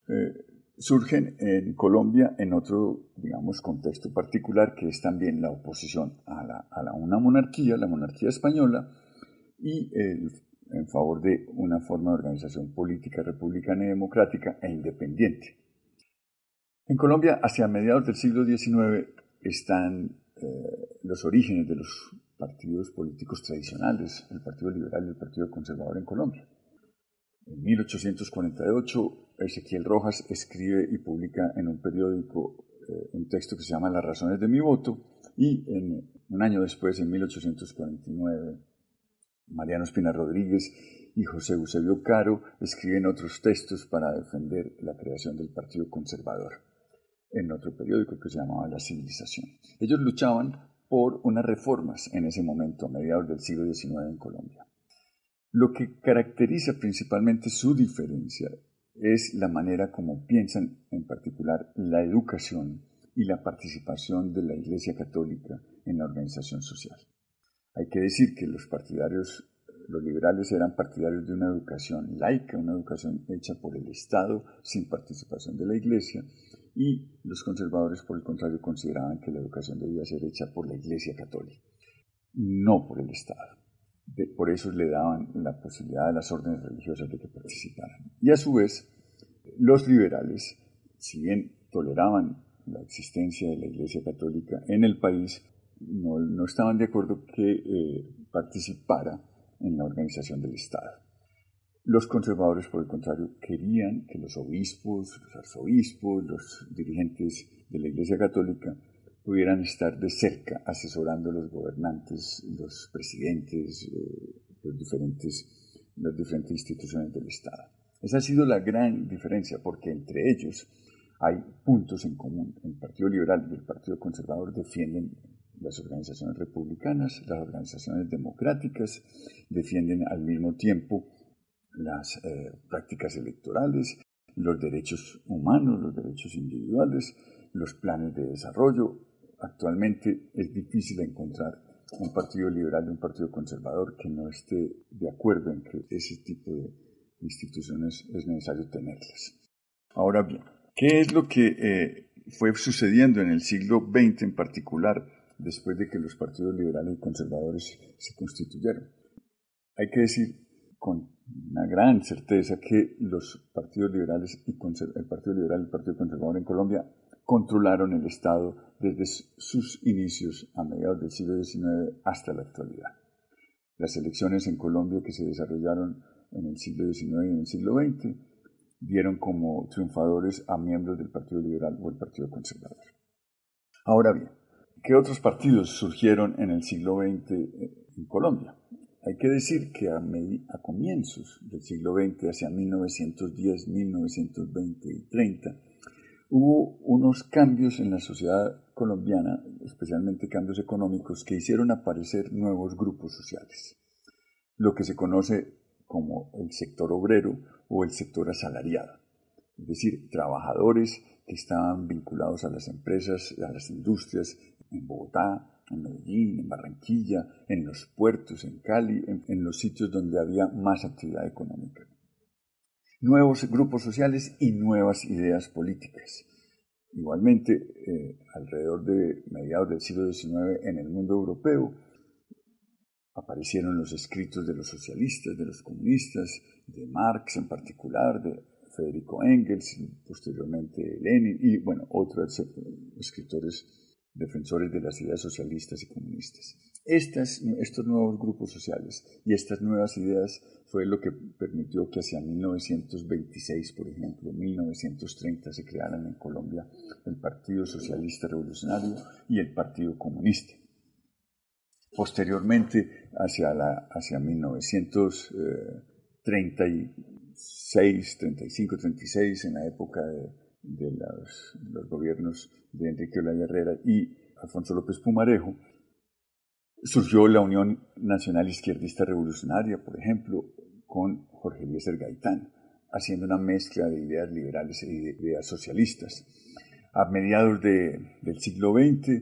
eh, surgen en Colombia en otro, digamos, contexto particular, que es también la oposición a, la, una monarquía, la monarquía española, y en favor de una forma de organización política republicana y democrática e independiente. En Colombia, hacia mediados del siglo XIX, están eh, los orígenes de los partidos políticos tradicionales, el Partido Liberal y el Partido Conservador en Colombia. En 1848, Ezequiel Rojas escribe y publica en un periódico eh, un texto que se llama Las razones de mi voto y en, un año después, en 1849, Mariano Espina Rodríguez y José Eusebio Caro escriben otros textos para defender la creación del Partido Conservador en otro periódico que se llamaba La Civilización. Ellos luchaban por unas reformas en ese momento, a mediados del siglo XIX en Colombia. Lo que caracteriza principalmente su diferencia es la manera como piensan en particular la educación y la participación de la Iglesia Católica en la organización social. Hay que decir que los partidarios, los liberales eran partidarios de una educación laica, una educación hecha por el Estado sin participación de la Iglesia, y los conservadores, por el contrario, consideraban que la educación debía ser hecha por la Iglesia Católica, no por el Estado. Por eso le daban la posibilidad a las órdenes religiosas de que participaran. Y a su vez, los liberales, si bien toleraban la existencia de la Iglesia Católica en el país, no, estaban de acuerdo que eh, participara en la organización del Estado. Los conservadores, por el contrario, querían que los obispos, los arzobispos, los dirigentes de la Iglesia Católica pudieran estar de cerca asesorando a los gobernantes, los presidentes, eh, los diferentes, las diferentes instituciones del Estado. Esa ha sido la gran diferencia, porque entre ellos hay puntos en común. El Partido Liberal y el Partido Conservador defienden las organizaciones republicanas, las organizaciones democráticas, defienden al mismo tiempo las eh, prácticas electorales, los derechos humanos, los derechos individuales, los planes de desarrollo. Actualmente es difícil encontrar un partido liberal y un partido conservador que no esté de acuerdo en que ese tipo de instituciones es necesario tenerlas. Ahora bien, ¿qué es lo que eh, fue sucediendo en el siglo XX en particular después de que los partidos liberales y conservadores se constituyeron? Hay que decir con una gran certeza que los partidos liberales y el Partido Liberal y el Partido Conservador en Colombia controlaron el Estado desde sus inicios a mediados del siglo XIX hasta la actualidad. Las elecciones en Colombia que se desarrollaron en el siglo XIX y en el siglo XX dieron como triunfadores a miembros del Partido Liberal o el Partido Conservador. Ahora bien, ¿qué otros partidos surgieron en el siglo XX en Colombia? Hay que decir que a, a comienzos del siglo XX, hacia 1910, 1920 y 30, hubo unos cambios en la sociedad colombiana, especialmente cambios económicos, que hicieron aparecer nuevos grupos sociales. Lo que se conoce como el sector obrero o el sector asalariado, es decir, trabajadores que estaban vinculados a las empresas, a las industrias en Bogotá, en Medellín, en Barranquilla, en los puertos, en Cali, en, los sitios donde había más actividad económica. Nuevos grupos sociales y nuevas ideas políticas. Igualmente, eh, alrededor de mediados del siglo XIX en el mundo europeo, aparecieron los escritos de los socialistas, de los comunistas, de Marx en particular, de Federico Engels, posteriormente Lenin y bueno, otros escritores defensores de las ideas socialistas y comunistas. Estos nuevos grupos sociales y estas nuevas ideas fue lo que permitió que hacia 1926, por ejemplo, 1930 se crearan en Colombia el Partido Socialista Revolucionario y el Partido Comunista. Posteriormente, hacia, la, hacia 1936, 35, 36, en la época de, los, gobiernos de Enrique Olaya Herrera y Alfonso López Pumarejo, surgió la Unión Nacional Izquierdista Revolucionaria, por ejemplo, con Jorge Eliezer Gaitán, haciendo una mezcla de ideas liberales e ideas socialistas. A mediados de, del siglo XX,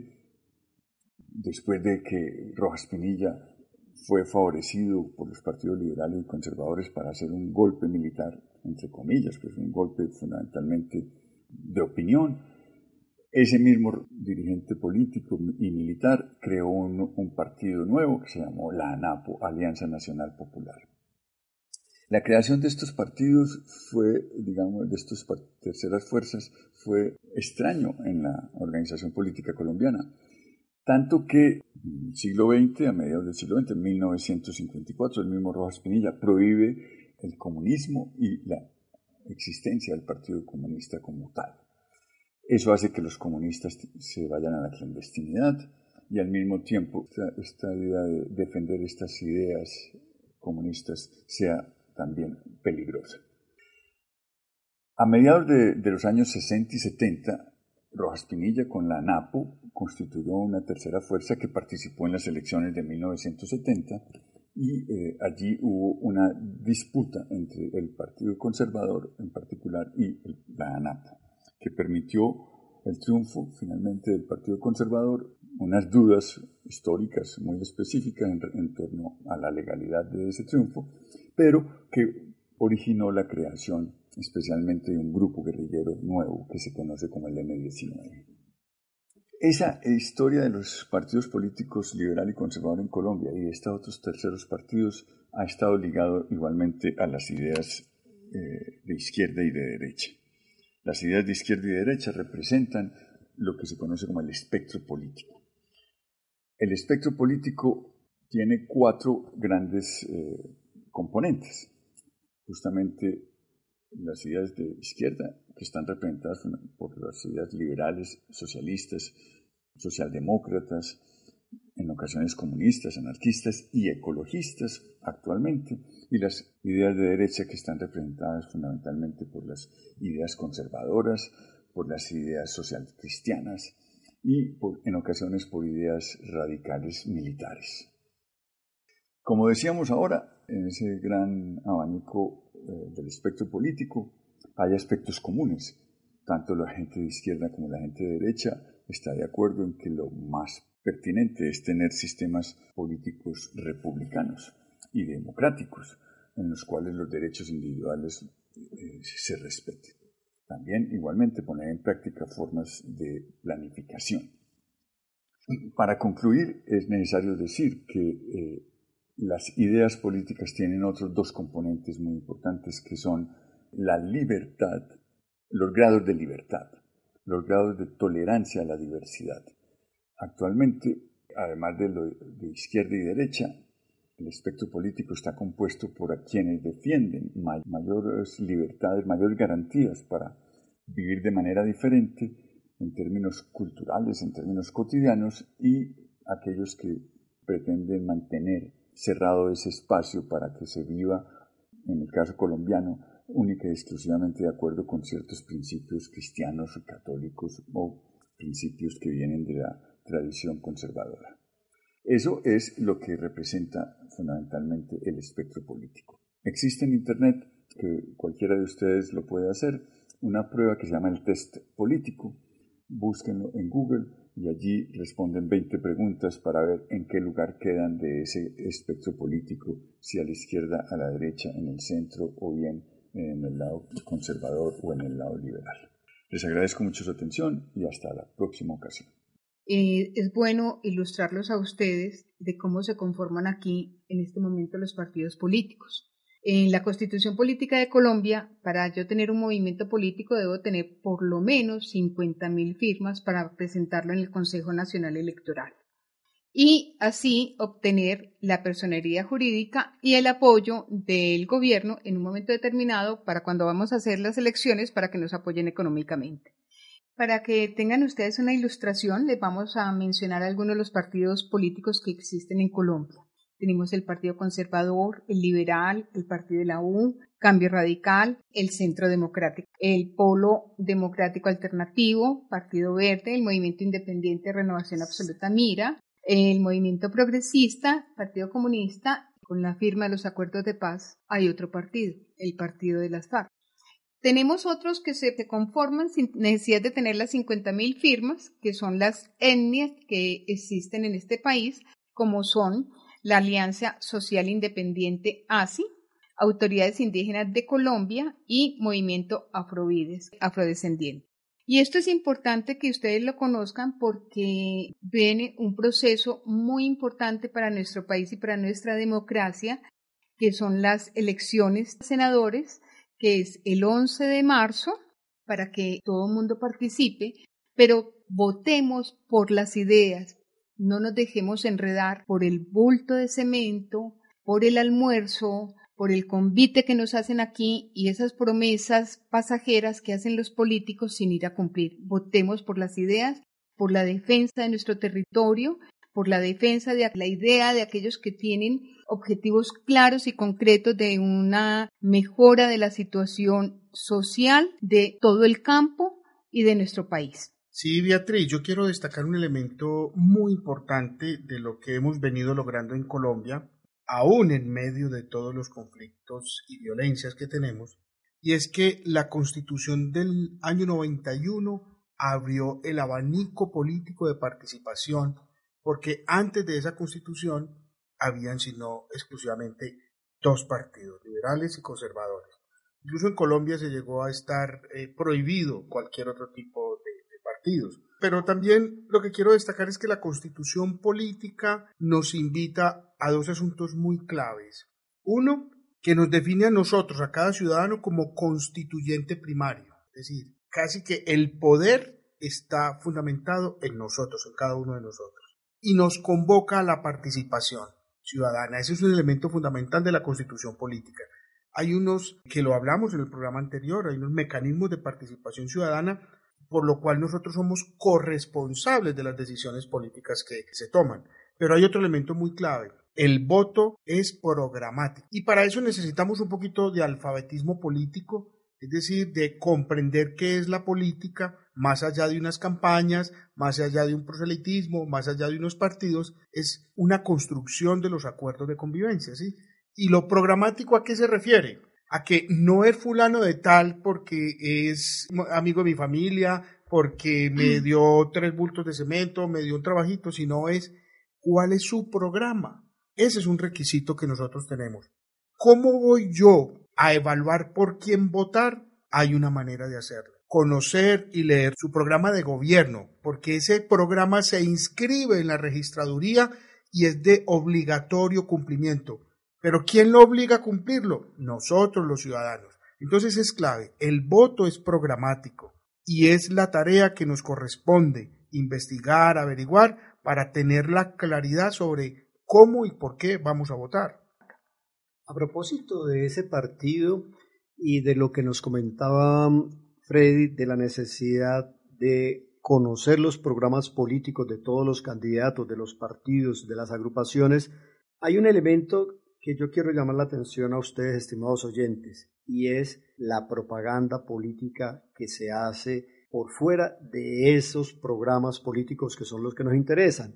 después de que Rojas Pinilla fue favorecido por los partidos liberales y conservadores para hacer un golpe militar, entre comillas, pues un golpe fundamentalmente de opinión, ese mismo dirigente político y militar creó un, partido nuevo que se llamó la ANAPO, Alianza Nacional Popular. La creación de estos partidos fue, digamos, de estas terceras fuerzas, fue extraño en la organización política colombiana. Tanto que en el siglo XX, a mediados del siglo XX, en 1954, el mismo Rojas Pinilla prohíbe el comunismo y la existencia del Partido Comunista como tal. Eso hace que los comunistas se vayan a la clandestinidad y al mismo tiempo esta, idea de defender estas ideas comunistas sea también peligrosa. A mediados de, los años 60 y 70, Rojas Pinilla con la ANAPO constituyó una tercera fuerza que participó en las elecciones de 1970 y eh, allí hubo una disputa entre el Partido Conservador en particular y la ANAP, que permitió el triunfo finalmente del Partido Conservador, unas dudas históricas muy específicas en, torno a la legalidad de ese triunfo, pero que originó la creación especialmente de un grupo guerrillero nuevo que se conoce como el M-19. Esa historia de los partidos políticos liberal y conservador en Colombia y de estos otros terceros partidos ha estado ligado igualmente a las ideas eh, de izquierda y de derecha. Las ideas de izquierda y de derecha representan lo que se conoce como el espectro político. El espectro político tiene cuatro grandes eh, componentes. Justamente las ideas de izquierda, que están representadas por las ideas liberales, socialistas, socialdemócratas, en ocasiones comunistas, anarquistas y ecologistas actualmente, y las ideas de derecha que están representadas fundamentalmente por las ideas conservadoras, por las ideas social cristianas y en ocasiones por ideas radicales militares. Como decíamos ahora, en ese gran abanico eh, del espectro político hay aspectos comunes. Tanto la gente de izquierda como la gente de derecha está de acuerdo en que lo más pertinente es tener sistemas políticos republicanos y democráticos, en los cuales los derechos individuales eh, se respeten. También, igualmente, poner en práctica formas de planificación. Para concluir, es necesario decir que eh, las ideas políticas tienen otros dos componentes muy importantes que son la libertad, los grados de libertad los grados de tolerancia a la diversidad. Actualmente, además de, lo, de izquierda y derecha, el espectro político está compuesto por quienes defienden mayores libertades, mayores garantías para vivir de manera diferente en términos culturales, en términos cotidianos, y aquellos que pretenden mantener cerrado ese espacio para que se viva, en el caso colombiano, única y exclusivamente de acuerdo con ciertos principios cristianos o católicos o principios que vienen de la tradición conservadora. Eso es lo que representa fundamentalmente el espectro político. Existe en Internet, que cualquiera de ustedes lo puede hacer, una prueba que se llama el test político. Búsquenlo en Google y allí responden 20 preguntas para ver en qué lugar quedan de ese espectro político, si a la izquierda, a la derecha, en el centro o bien en el lado conservador o en el lado liberal. Les agradezco mucho su atención y hasta la próxima ocasión. Eh, es bueno ilustrarlos a ustedes de cómo se conforman aquí en este momento los partidos políticos. En la constitución política de Colombia, para yo tener un movimiento político debo tener por lo menos 50.000 firmas para presentarlo en el Consejo Nacional Electoral y así obtener la personería jurídica y el apoyo del gobierno en un momento determinado para cuando vamos a hacer las elecciones para que nos apoyen económicamente. Para que tengan ustedes una ilustración, les vamos a mencionar algunos de los partidos políticos que existen en Colombia. Tenemos el Partido Conservador, el Liberal, el Partido de la U, Cambio Radical, el Centro Democrático, el Polo Democrático Alternativo, Partido Verde, el Movimiento Independiente de Renovación Absoluta Mira, el movimiento progresista, Partido Comunista, con la firma de los acuerdos de paz, hay otro partido, el Partido de las FARC. Tenemos otros que se conforman sin necesidad de tener las 50.000 firmas, que son las etnias que existen en este país, como son la Alianza Social Independiente ASI, Autoridades Indígenas de Colombia y Movimiento Afrovides, Afrodescendiente. Y esto es importante que ustedes lo conozcan porque viene un proceso muy importante para nuestro país y para nuestra democracia, que son las elecciones senadores, que es el 11 de marzo, para que todo el mundo participe, pero votemos por las ideas, no nos dejemos enredar por el bulto de cemento, por el almuerzo, por el convite que nos hacen aquí y esas promesas pasajeras que hacen los políticos sin ir a cumplir. Votemos por las ideas, por la defensa de nuestro territorio, por la defensa de la idea de aquellos que tienen objetivos claros y concretos de una mejora de la situación social de todo el campo y de nuestro país. Sí, Beatriz, yo quiero destacar un elemento muy importante de lo que hemos venido logrando en Colombia, aún en medio de todos los conflictos y violencias que tenemos, y es que la constitución del año 91 abrió el abanico político de participación, porque antes de esa constitución habían sino exclusivamente dos partidos, liberales y conservadores. Incluso en Colombia se llegó a estar eh, prohibido cualquier otro tipo de, de partidos. Pero también lo que quiero destacar es que la constitución política nos invita a dos asuntos muy claves. Uno, que nos define a nosotros, a cada ciudadano, como constituyente primario. Es decir, casi que el poder está fundamentado en nosotros, en cada uno de nosotros. Y nos convoca a la participación ciudadana. Ese es un elemento fundamental de la constitución política. Hay unos, que lo hablamos en el programa anterior, hay unos mecanismos de participación ciudadana por lo cual nosotros somos corresponsables de las decisiones políticas que se toman. Pero hay otro elemento muy clave. El voto es programático. Y para eso necesitamos un poquito de alfabetismo político, es decir, de comprender qué es la política, más allá de unas campañas, más allá de un proselitismo, más allá de unos partidos, es una construcción de los acuerdos de convivencia, ¿sí? ¿Y lo programático a qué se refiere? A que no es fulano de tal porque es amigo de mi familia, porque me mm. dio tres bultos de cemento, me dio un trabajito, sino es cuál es su programa. Ese es un requisito que nosotros tenemos. ¿Cómo voy yo a evaluar por quién votar? Hay una manera de hacerlo conocer y leer su programa de gobierno, porque ese programa se inscribe en la registraduría y es de obligatorio cumplimiento. Pero ¿quién lo obliga a cumplirlo? Nosotros los ciudadanos. Entonces es clave, el voto es programático y es la tarea que nos corresponde investigar, averiguar, para tener la claridad sobre cómo y por qué vamos a votar. A propósito de ese partido y de lo que nos comentaba Freddy, de la necesidad de conocer los programas políticos de todos los candidatos, de los partidos, de las agrupaciones, hay un elemento que yo quiero llamar la atención a ustedes, estimados oyentes, y es la propaganda política que se hace por fuera de esos programas políticos que son los que nos interesan.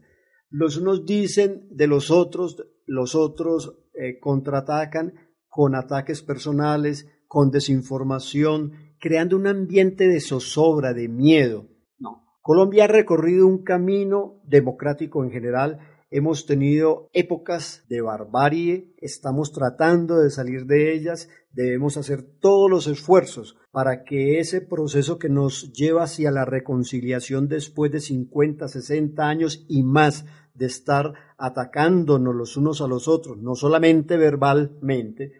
Los unos dicen de los otros, los otros eh, contraatacan con ataques personales, con desinformación, creando un ambiente de zozobra, de miedo. No. Colombia ha recorrido un camino democrático en general. Hemos tenido épocas de barbarie, estamos tratando de salir de ellas, debemos hacer todos los esfuerzos para que ese proceso que nos lleva hacia la reconciliación después de 50, 60 años y más de estar atacándonos los unos a los otros, no solamente verbalmente,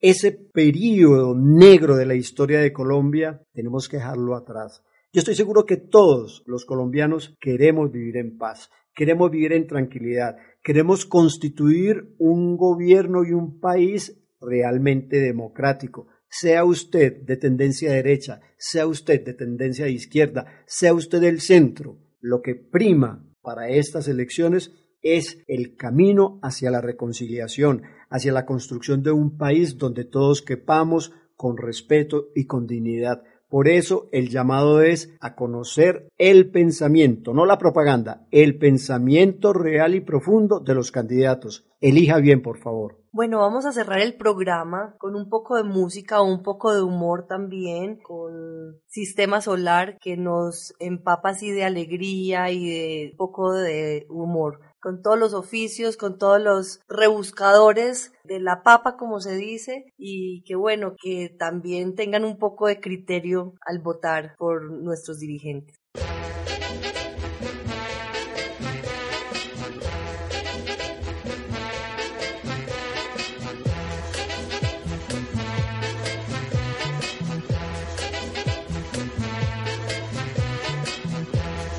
ese periodo negro de la historia de Colombia tenemos que dejarlo atrás. Yo estoy seguro que todos los colombianos queremos vivir en paz, queremos vivir en tranquilidad, queremos constituir un gobierno y un país realmente democrático. Sea usted de tendencia derecha, sea usted de tendencia de izquierda, sea usted del centro, lo que prima para estas elecciones es el camino hacia la reconciliación, hacia la construcción de un país donde todos quepamos con respeto y con dignidad. Por eso el llamado es a conocer el pensamiento, no la propaganda, el pensamiento real y profundo de los candidatos. Elija bien, por favor. Bueno, vamos a cerrar el programa con un poco de música, un poco de humor también, con Sistema Solar que nos empapa así de alegría y de un poco de humor con todos los oficios, con todos los rebuscadores de la papa, como se dice, y que bueno, que también tengan un poco de criterio al votar por nuestros dirigentes.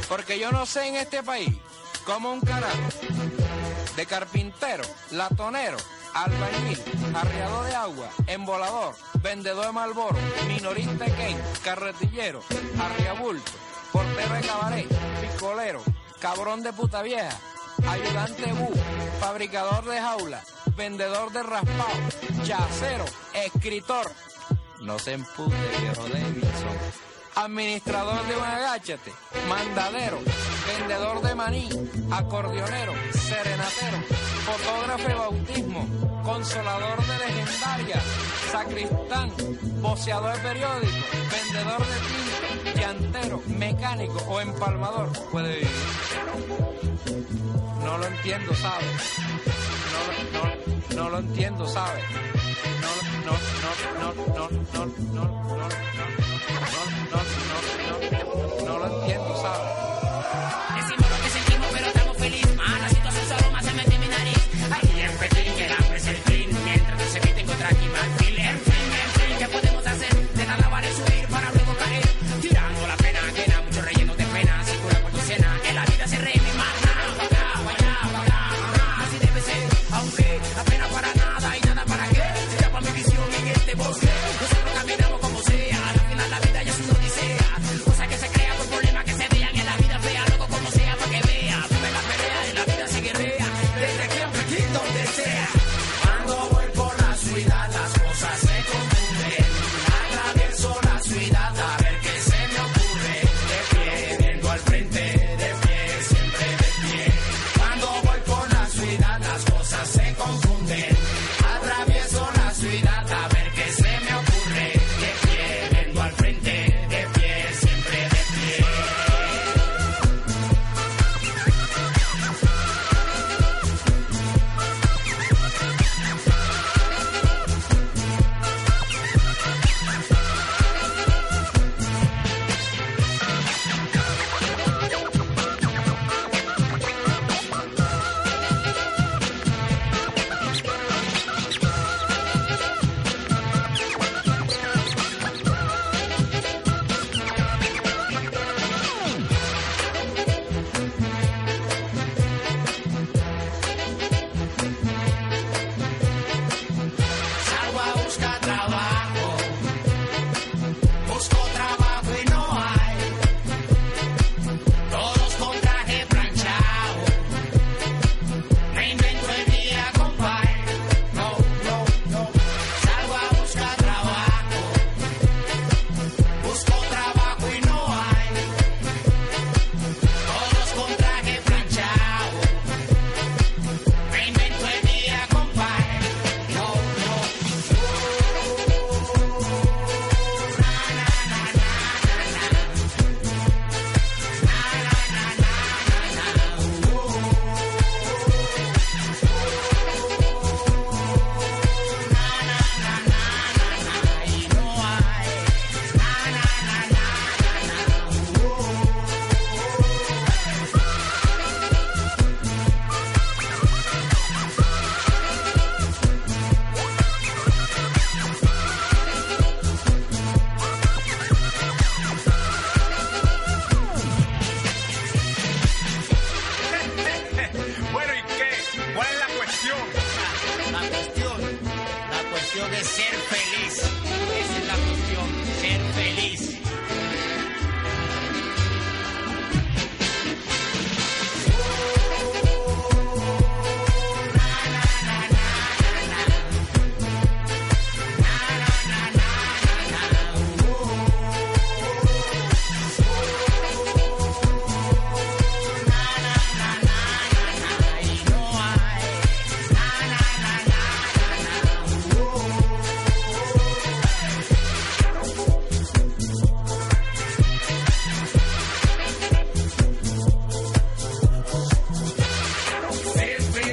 Porque yo no sé en este país como un carajo. De carpintero, latonero, albañil, arreador de agua, embolador, vendedor de malboro, minorista de Ken, carretillero, arreabulto, portero de cabaret, picolero, cabrón de puta vieja, ayudante bu, fabricador de jaula, vendedor de raspado, chacero, escritor. No se empute, viejo Davidson administrador de un agáchate, mandadero, vendedor de maní, acordeonero, serenatero, fotógrafo de bautismo, consolador de legendaria, sacristán, boceador de periódico, vendedor de tinta, llantero, mecánico o empalmador, puede vivir. No lo entiendo, ¿sabes? No, lo entiendo, ¿sabes? No, no, no, no, no, no, no, no. no. sabe.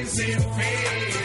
is it fair?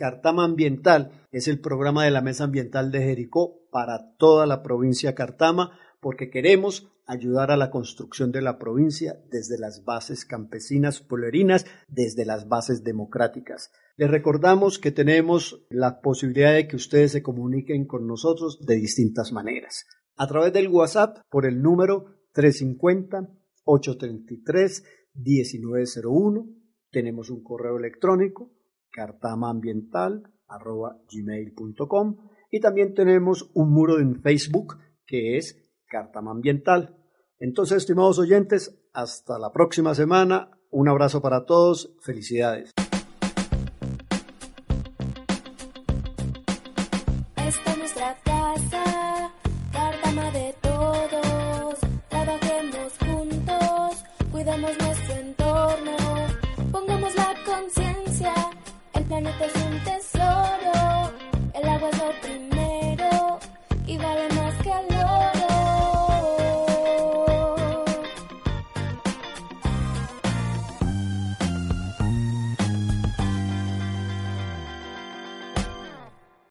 Cartama Ambiental es el programa de la Mesa Ambiental de Jericó para toda la provincia de Cartama porque queremos ayudar a la construcción de la provincia desde las bases campesinas pueblerinas, desde las bases democráticas. Les recordamos que tenemos la posibilidad de que ustedes se comuniquen con nosotros de distintas maneras. A través del WhatsApp por el número 350-833-1901. Tenemos un correo electrónico cartamaambiental.gmail.com y también tenemos un muro en Facebook que es Cartama Ambiental. Entonces, estimados oyentes, hasta la próxima semana. Un abrazo para todos. Felicidades.